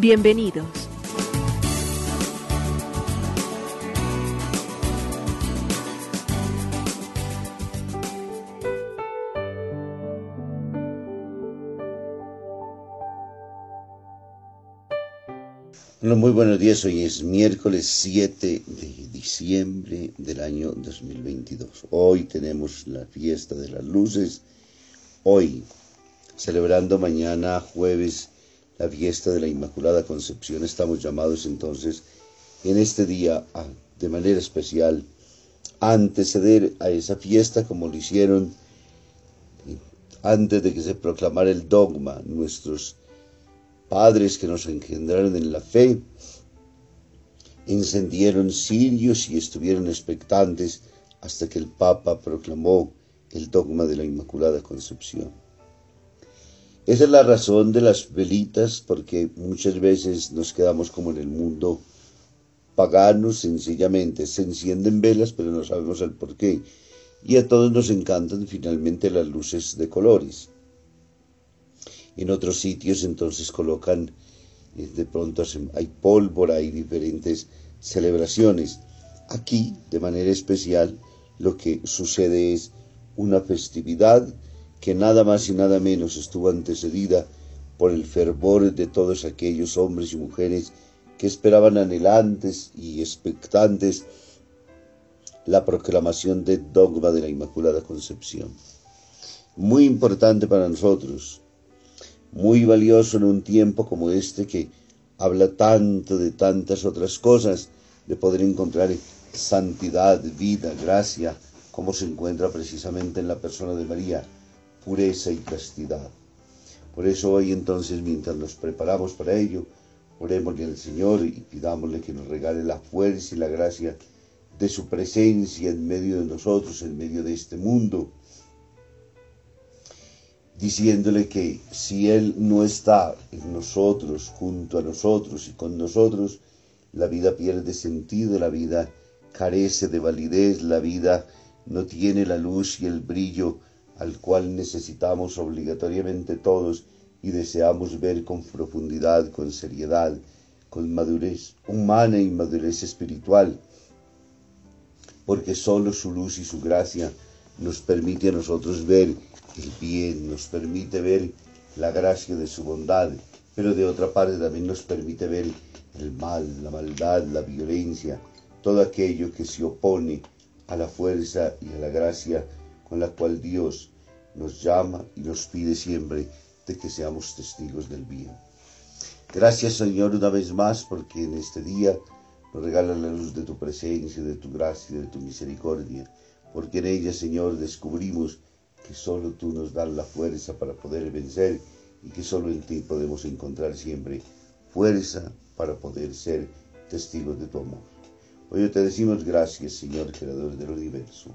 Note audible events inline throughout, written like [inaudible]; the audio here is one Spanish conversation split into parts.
Bienvenidos. muy buenos días. Hoy es miércoles 7 de diciembre del año 2022. Hoy tenemos la fiesta de las luces. Hoy, celebrando mañana jueves la fiesta de la Inmaculada Concepción, estamos llamados entonces en este día de manera especial a anteceder a esa fiesta como lo hicieron antes de que se proclamara el dogma nuestros padres que nos engendraron en la fe, encendieron cirios y estuvieron expectantes hasta que el Papa proclamó el dogma de la Inmaculada Concepción. Esa es la razón de las velitas, porque muchas veces nos quedamos como en el mundo pagano, sencillamente se encienden velas, pero no sabemos el por qué. Y a todos nos encantan finalmente las luces de colores. En otros sitios entonces colocan, eh, de pronto hay pólvora, hay diferentes celebraciones. Aquí, de manera especial, lo que sucede es una festividad que nada más y nada menos estuvo antecedida por el fervor de todos aquellos hombres y mujeres que esperaban anhelantes y expectantes la proclamación del dogma de la Inmaculada Concepción. Muy importante para nosotros, muy valioso en un tiempo como este que habla tanto de tantas otras cosas, de poder encontrar santidad, vida, gracia, como se encuentra precisamente en la persona de María, pureza y castidad. Por eso hoy entonces, mientras nos preparamos para ello, orémosle al Señor y pidámosle que nos regale la fuerza y la gracia de su presencia en medio de nosotros, en medio de este mundo, diciéndole que si Él no está en nosotros, junto a nosotros y con nosotros, la vida pierde sentido, la vida carece de validez, la vida no tiene la luz y el brillo al cual necesitamos obligatoriamente todos y deseamos ver con profundidad, con seriedad, con madurez humana y madurez espiritual, porque solo su luz y su gracia nos permite a nosotros ver el bien, nos permite ver la gracia de su bondad, pero de otra parte también nos permite ver el mal, la maldad, la violencia, todo aquello que se opone a la fuerza y a la gracia con la cual Dios nos llama y nos pide siempre de que seamos testigos del bien. Gracias Señor una vez más porque en este día nos regala la luz de tu presencia, de tu gracia y de tu misericordia, porque en ella Señor descubrimos que solo tú nos das la fuerza para poder vencer y que solo en ti podemos encontrar siempre fuerza para poder ser testigos de tu amor. Hoy te decimos gracias, Señor, Creador del universo.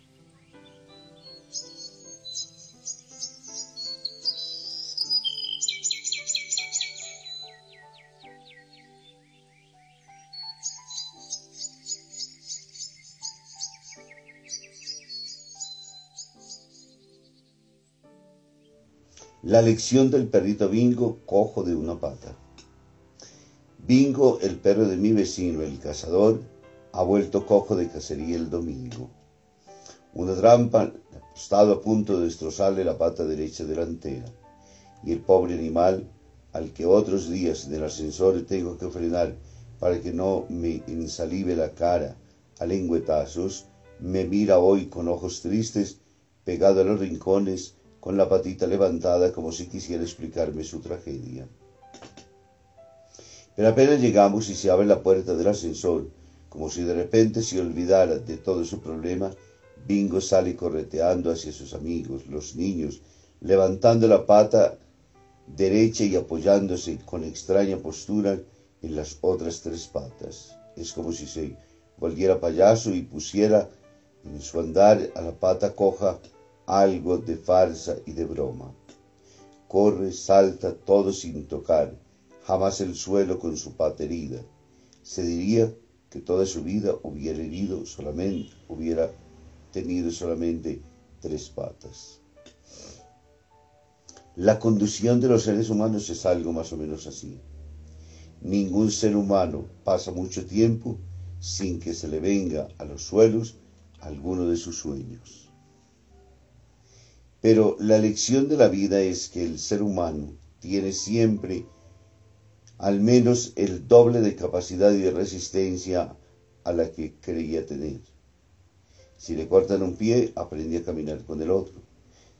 La lección del perrito Bingo, cojo de una pata. Bingo, el perro de mi vecino, el cazador, ha vuelto cojo de cacería el domingo. Una trampa ha estado a punto de destrozarle la pata derecha delantera, y el pobre animal, al que otros días en el ascensor tengo que frenar para que no me ensalive la cara a lengüetazos, me mira hoy con ojos tristes, pegado a los rincones, con la patita levantada como si quisiera explicarme su tragedia. Pero apenas llegamos y se abre la puerta del ascensor, como si de repente se olvidara de todo su problema, Bingo sale correteando hacia sus amigos, los niños, levantando la pata derecha y apoyándose con extraña postura en las otras tres patas. Es como si se volviera payaso y pusiera en su andar a la pata coja algo de farsa y de broma. Corre, salta, todo sin tocar, jamás el suelo con su pata herida. Se diría que toda su vida hubiera herido solamente, hubiera tenido solamente tres patas. La conducción de los seres humanos es algo más o menos así. Ningún ser humano pasa mucho tiempo sin que se le venga a los suelos alguno de sus sueños. Pero la lección de la vida es que el ser humano tiene siempre al menos el doble de capacidad y de resistencia a la que creía tener. Si le cortan un pie, aprende a caminar con el otro.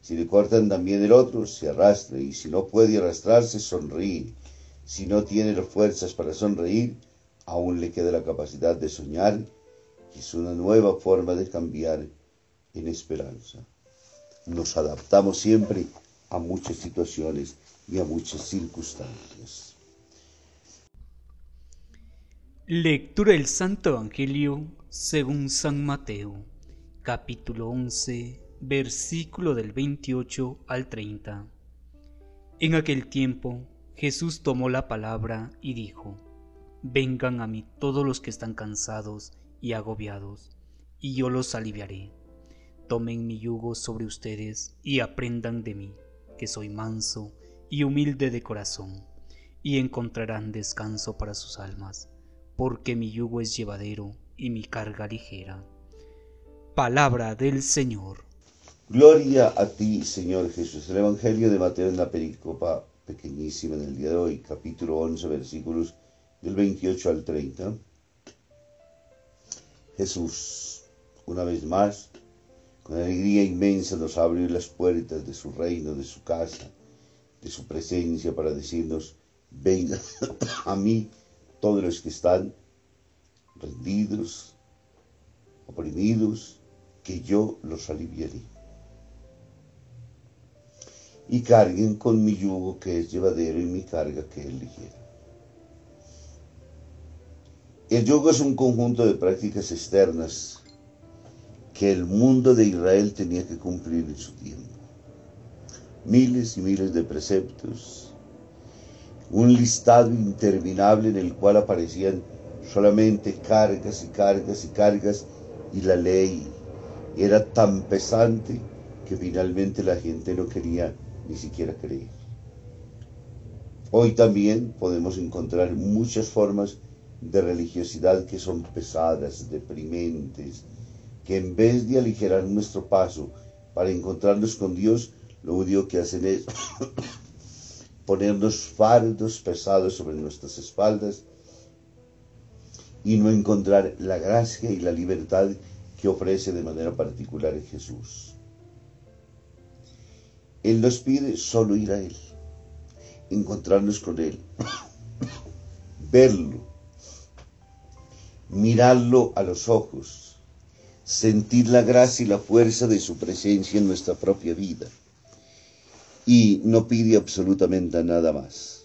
Si le cortan también el otro, se arrastra y si no puede arrastrarse, sonríe. Si no tiene las fuerzas para sonreír, aún le queda la capacidad de soñar y es una nueva forma de cambiar en esperanza. Nos adaptamos siempre a muchas situaciones y a muchas circunstancias. Lectura del Santo Evangelio según San Mateo, capítulo 11, versículo del 28 al 30. En aquel tiempo Jesús tomó la palabra y dijo, Vengan a mí todos los que están cansados y agobiados, y yo los aliviaré. Tomen mi yugo sobre ustedes y aprendan de mí, que soy manso y humilde de corazón, y encontrarán descanso para sus almas porque mi yugo es llevadero y mi carga ligera. Palabra del Señor. Gloria a ti, Señor Jesús. El Evangelio de Mateo en la pericopa pequeñísima del día de hoy, capítulo 11, versículos del 28 al 30. Jesús, una vez más, con alegría inmensa nos abre las puertas de su reino, de su casa, de su presencia para decirnos, venga a mí todos los que están rendidos, oprimidos, que yo los aliviaré. Y carguen con mi yugo que es llevadero y mi carga que es ligera. El yugo es un conjunto de prácticas externas que el mundo de Israel tenía que cumplir en su tiempo. Miles y miles de preceptos, un listado interminable en el cual aparecían solamente cargas y cargas y cargas y la ley era tan pesante que finalmente la gente no quería ni siquiera creer. Hoy también podemos encontrar muchas formas de religiosidad que son pesadas, deprimentes, que en vez de aligerar nuestro paso para encontrarnos con Dios, lo único que hacen es [coughs] ponernos fardos pesados sobre nuestras espaldas y no encontrar la gracia y la libertad que ofrece de manera particular Jesús. Él nos pide solo ir a Él, encontrarnos con Él, [coughs] verlo, mirarlo a los ojos, sentir la gracia y la fuerza de su presencia en nuestra propia vida y no pide absolutamente nada más.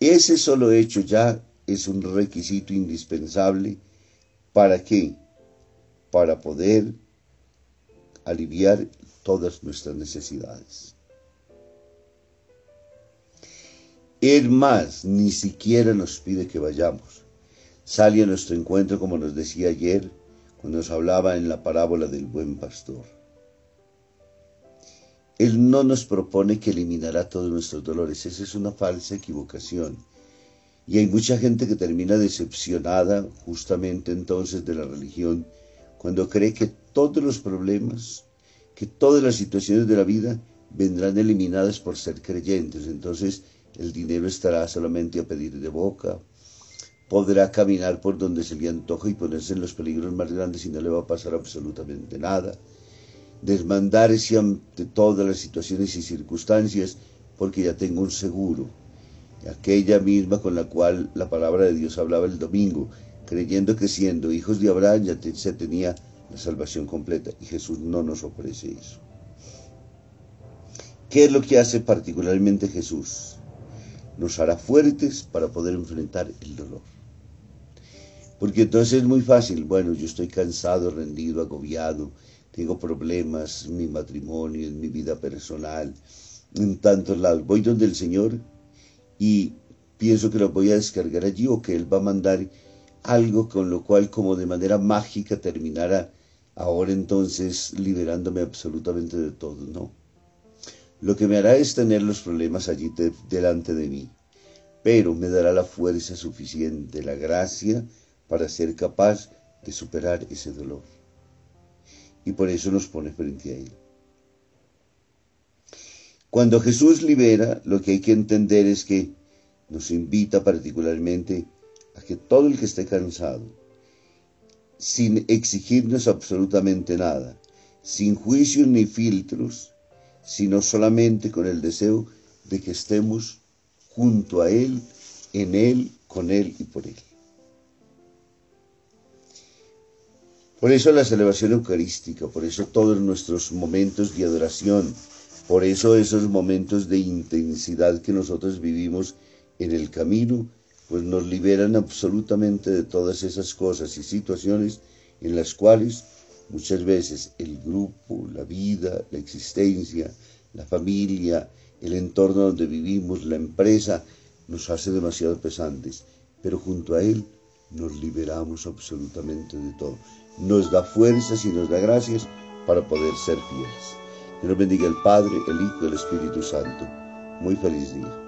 Ese solo hecho ya es un requisito indispensable para qué? Para poder aliviar todas nuestras necesidades. Él más ni siquiera nos pide que vayamos. Sale a nuestro encuentro, como nos decía ayer, cuando nos hablaba en la parábola del buen pastor Él no nos propone que eliminará todos nuestros dolores. Esa es una falsa equivocación. Y hay mucha gente que termina decepcionada justamente entonces de la religión cuando cree que todos los problemas, que todas las situaciones de la vida vendrán eliminadas por ser creyentes. Entonces el dinero estará solamente a pedir de boca, podrá caminar por donde se le antoja y ponerse en los peligros más grandes y no le va a pasar absolutamente nada. Desmandarse ante todas las situaciones y circunstancias porque ya tengo un seguro. Aquella misma con la cual la palabra de Dios hablaba el domingo, creyendo que siendo hijos de Abraham ya se tenía la salvación completa. Y Jesús no nos ofrece eso. ¿Qué es lo que hace particularmente Jesús? Nos hará fuertes para poder enfrentar el dolor. Porque entonces es muy fácil, bueno, yo estoy cansado, rendido, agobiado, tengo problemas en mi matrimonio, en mi vida personal, en tantos lados. Voy donde el Señor y pienso que lo voy a descargar allí o que Él va a mandar algo con lo cual como de manera mágica terminará ahora entonces liberándome absolutamente de todo, ¿no? Lo que me hará es tener los problemas allí delante de mí, pero me dará la fuerza suficiente, la gracia, para ser capaz de superar ese dolor. Y por eso nos pone frente a Él. Cuando Jesús libera, lo que hay que entender es que nos invita particularmente a que todo el que esté cansado, sin exigirnos absolutamente nada, sin juicios ni filtros, sino solamente con el deseo de que estemos junto a Él, en Él, con Él y por Él. Por eso la celebración eucarística, por eso todos nuestros momentos de adoración, por eso esos momentos de intensidad que nosotros vivimos en el camino, pues nos liberan absolutamente de todas esas cosas y situaciones en las cuales muchas veces el grupo, la vida, la existencia, la familia, el entorno donde vivimos, la empresa, nos hace demasiado pesantes, pero junto a Él nos liberamos absolutamente de todo nos da fuerzas y nos da gracias para poder ser fieles. Que nos bendiga el Padre, el Hijo y el Espíritu Santo. Muy feliz día.